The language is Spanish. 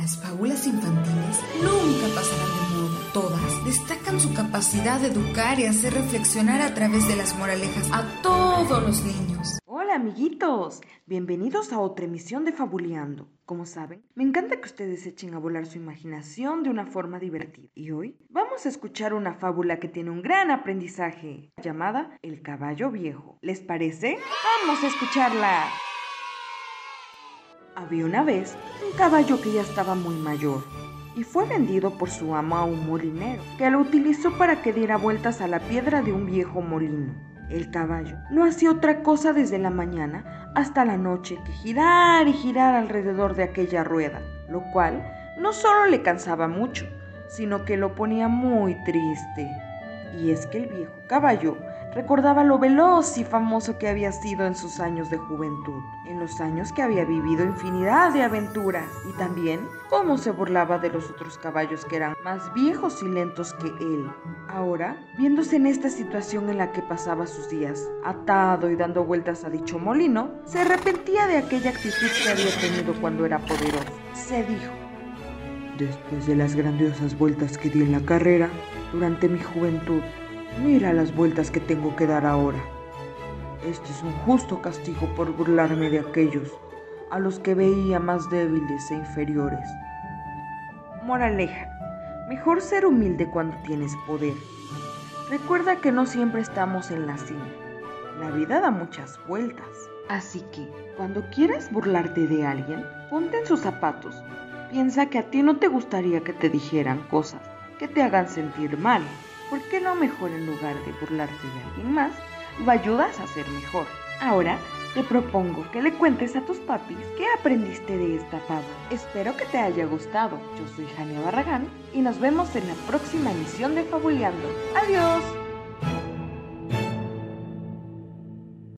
Las fábulas infantiles nunca pasarán de moda. Todas destacan su capacidad de educar y hacer reflexionar a través de las moralejas a todos los niños. Hola amiguitos, bienvenidos a otra emisión de Fabuleando. Como saben, me encanta que ustedes echen a volar su imaginación de una forma divertida. Y hoy vamos a escuchar una fábula que tiene un gran aprendizaje, llamada El caballo viejo. ¿Les parece? Vamos a escucharla. Había una vez un caballo que ya estaba muy mayor y fue vendido por su amo a un molinero, que lo utilizó para que diera vueltas a la piedra de un viejo molino. El caballo no hacía otra cosa desde la mañana hasta la noche que girar y girar alrededor de aquella rueda, lo cual no solo le cansaba mucho, sino que lo ponía muy triste. Y es que el viejo caballo recordaba lo veloz y famoso que había sido en sus años de juventud, en los años que había vivido infinidad de aventuras y también cómo se burlaba de los otros caballos que eran más viejos y lentos que él. Ahora, viéndose en esta situación en la que pasaba sus días, atado y dando vueltas a dicho molino, se arrepentía de aquella actitud que había tenido cuando era poderoso. Se dijo, Después de las grandiosas vueltas que di en la carrera, durante mi juventud, Mira las vueltas que tengo que dar ahora. Este es un justo castigo por burlarme de aquellos a los que veía más débiles e inferiores. Moraleja. Mejor ser humilde cuando tienes poder. Recuerda que no siempre estamos en la cima. La vida da muchas vueltas. Así que, cuando quieras burlarte de alguien, ponte en sus zapatos. Piensa que a ti no te gustaría que te dijeran cosas que te hagan sentir mal. ¿Por qué no mejor en lugar de burlarte de alguien más, lo ayudas a ser mejor? Ahora te propongo que le cuentes a tus papis qué aprendiste de esta fábula. Espero que te haya gustado. Yo soy Jania Barragán y nos vemos en la próxima emisión de Fabuleando. ¡Adiós!